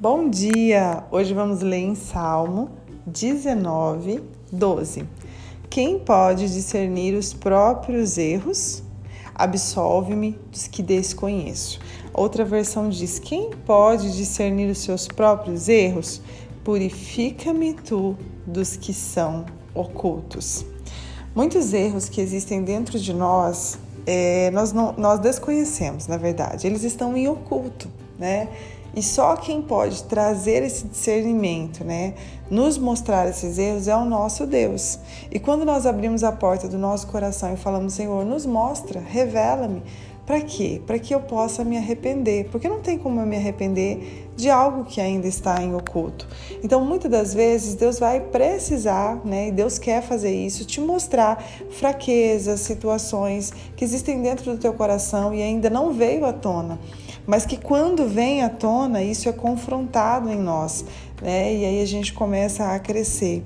Bom dia! Hoje vamos ler em Salmo 19, 12. Quem pode discernir os próprios erros? Absolve-me dos que desconheço. Outra versão diz: Quem pode discernir os seus próprios erros? Purifica-me tu dos que são ocultos. Muitos erros que existem dentro de nós, é, nós, não, nós desconhecemos, na verdade. Eles estão em oculto, né? E só quem pode trazer esse discernimento, né, nos mostrar esses erros é o nosso Deus. E quando nós abrimos a porta do nosso coração e falamos, Senhor, nos mostra, revela-me, para quê? Para que eu possa me arrepender, porque não tem como eu me arrepender de algo que ainda está em oculto. Então, muitas das vezes, Deus vai precisar, né, e Deus quer fazer isso, te mostrar fraquezas, situações que existem dentro do teu coração e ainda não veio à tona mas que quando vem à tona, isso é confrontado em nós, né? E aí a gente começa a crescer,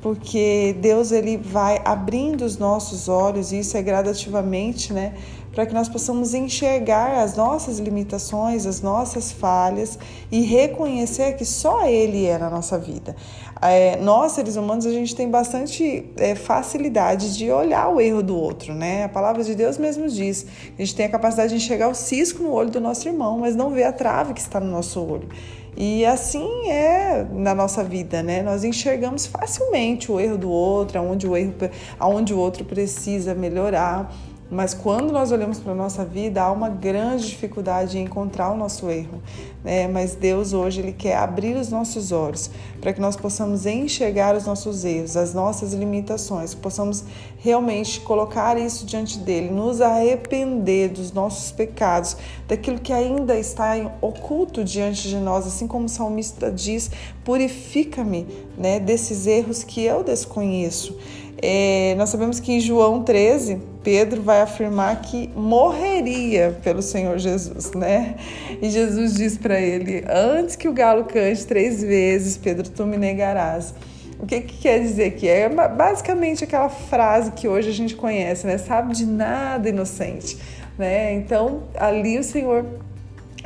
porque Deus ele vai abrindo os nossos olhos, e isso é gradativamente, né? Para que nós possamos enxergar as nossas limitações, as nossas falhas e reconhecer que só Ele é na nossa vida. É, nós, seres humanos, a gente tem bastante é, facilidade de olhar o erro do outro, né? A palavra de Deus mesmo diz: a gente tem a capacidade de enxergar o cisco no olho do nosso irmão, mas não vê a trave que está no nosso olho. E assim é na nossa vida, né? Nós enxergamos facilmente o erro do outro, aonde o, erro, aonde o outro precisa melhorar. Mas quando nós olhamos para a nossa vida, há uma grande dificuldade em encontrar o nosso erro. Né? Mas Deus hoje Ele quer abrir os nossos olhos para que nós possamos enxergar os nossos erros, as nossas limitações, que possamos realmente colocar isso diante dele, nos arrepender dos nossos pecados, daquilo que ainda está oculto diante de nós, assim como o salmista diz: purifica-me né, desses erros que eu desconheço. É, nós sabemos que em João 13, Pedro vai afirmar que morreria pelo Senhor Jesus, né? E Jesus diz para ele: Antes que o galo cante três vezes, Pedro, tu me negarás. O que, que quer dizer aqui? É basicamente aquela frase que hoje a gente conhece, né? Sabe de nada, inocente. Né? Então, ali o Senhor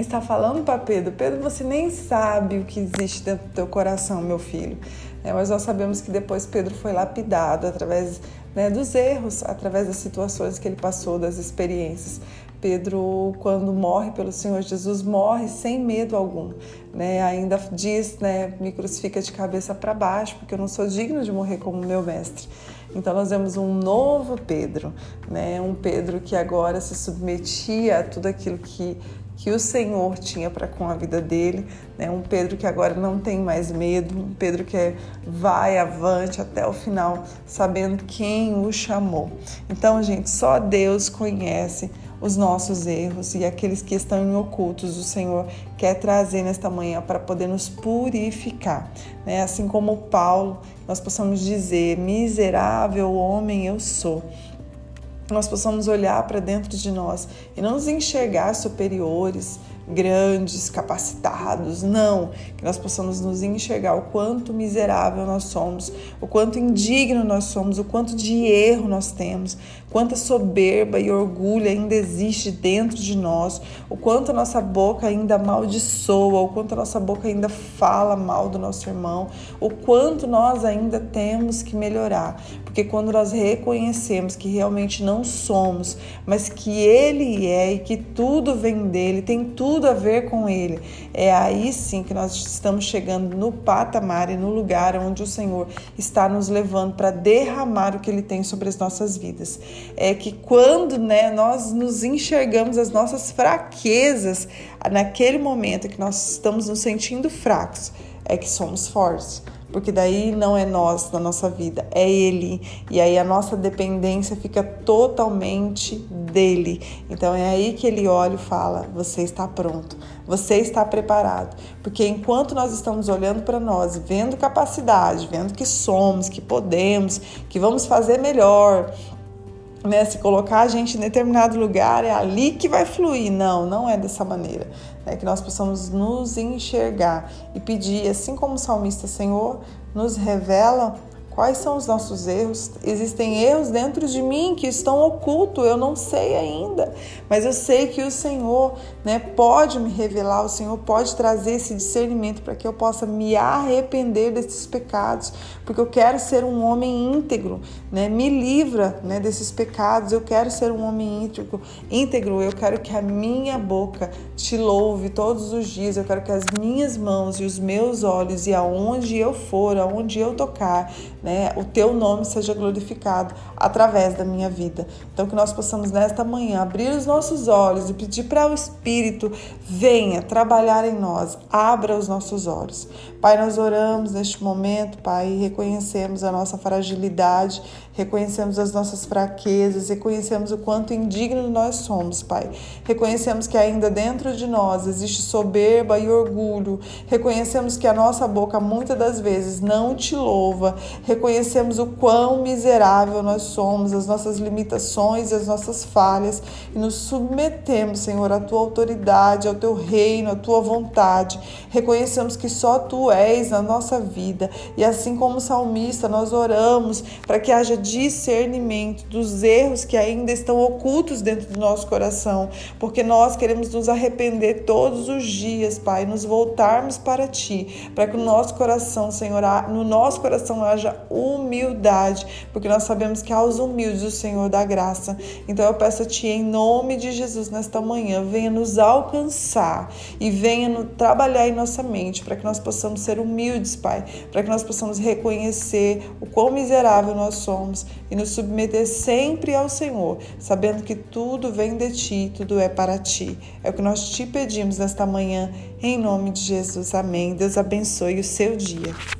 está falando para Pedro: Pedro, você nem sabe o que existe dentro do teu coração, meu filho. É, mas nós sabemos que depois Pedro foi lapidado através né, dos erros, através das situações que ele passou, das experiências. Pedro, quando morre pelo Senhor Jesus, morre sem medo algum. Né? Ainda diz, né, me crucifica de cabeça para baixo, porque eu não sou digno de morrer como meu mestre. Então nós vemos um novo Pedro, né? um Pedro que agora se submetia a tudo aquilo que que o Senhor tinha para com a vida dele, né? Um Pedro que agora não tem mais medo, um Pedro que vai avante até o final, sabendo quem o chamou. Então, gente, só Deus conhece os nossos erros e aqueles que estão em ocultos, o Senhor quer trazer nesta manhã para poder nos purificar, né? Assim como Paulo, nós possamos dizer: miserável homem eu sou nós possamos olhar para dentro de nós e não nos enxergar superiores, grandes, capacitados, não. Que nós possamos nos enxergar o quanto miserável nós somos, o quanto indigno nós somos, o quanto de erro nós temos, quanta soberba e orgulho ainda existe dentro de nós, o quanto a nossa boca ainda amaldiçoa, o quanto a nossa boca ainda fala mal do nosso irmão, o quanto nós ainda temos que melhorar. Porque quando nós reconhecemos que realmente não somos, mas que Ele é e que tudo vem dele, tem tudo a ver com Ele, é aí sim que nós estamos chegando no patamar e no lugar onde o Senhor está nos levando para derramar o que Ele tem sobre as nossas vidas é que quando né, nós nos enxergamos as nossas fraquezas, naquele momento que nós estamos nos sentindo fracos, é que somos fortes. Porque daí não é nós na nossa vida, é Ele. E aí a nossa dependência fica totalmente dele. Então é aí que ele olha e fala: Você está pronto, você está preparado. Porque enquanto nós estamos olhando para nós, vendo capacidade, vendo que somos, que podemos, que vamos fazer melhor, né, se colocar a gente em determinado lugar, é ali que vai fluir. Não, não é dessa maneira. É que nós possamos nos enxergar e pedir, assim como o salmista, Senhor, nos revela Quais são os nossos erros? Existem erros dentro de mim que estão ocultos, eu não sei ainda, mas eu sei que o Senhor né, pode me revelar, o Senhor pode trazer esse discernimento para que eu possa me arrepender desses pecados, porque eu quero ser um homem íntegro, né? me livra né, desses pecados, eu quero ser um homem íntegro, íntegro, eu quero que a minha boca te louve todos os dias, eu quero que as minhas mãos e os meus olhos e aonde eu for, aonde eu tocar, né, o teu nome seja glorificado através da minha vida. Então, que nós possamos nesta manhã abrir os nossos olhos e pedir para o Espírito venha trabalhar em nós, abra os nossos olhos. Pai, nós oramos neste momento, Pai, e reconhecemos a nossa fragilidade, reconhecemos as nossas fraquezas, reconhecemos o quanto indigno nós somos, Pai. Reconhecemos que ainda dentro de nós existe soberba e orgulho, reconhecemos que a nossa boca muitas das vezes não te louva, reconhecemos o quão miserável nós somos, as nossas limitações as nossas falhas e nos submetemos, Senhor, à tua autoridade, ao teu reino, à tua vontade. Reconhecemos que só tu és na nossa vida e assim como salmista, nós oramos para que haja discernimento dos erros que ainda estão ocultos dentro do nosso coração, porque nós queremos nos arrepender todos os dias, Pai, nos voltarmos para ti, para que o nosso coração, Senhor, no nosso coração haja humildade, porque nós sabemos que aos humildes o Senhor dá graça. Então eu peço a Ti, em nome de Jesus, nesta manhã, venha nos alcançar e venha no, trabalhar em nossa mente, para que nós possamos ser humildes, Pai, para que nós possamos reconhecer o quão miserável nós somos e nos submeter sempre ao Senhor, sabendo que tudo vem de Ti, tudo é para Ti. É o que nós te pedimos nesta manhã, em nome de Jesus. Amém. Deus abençoe o seu dia.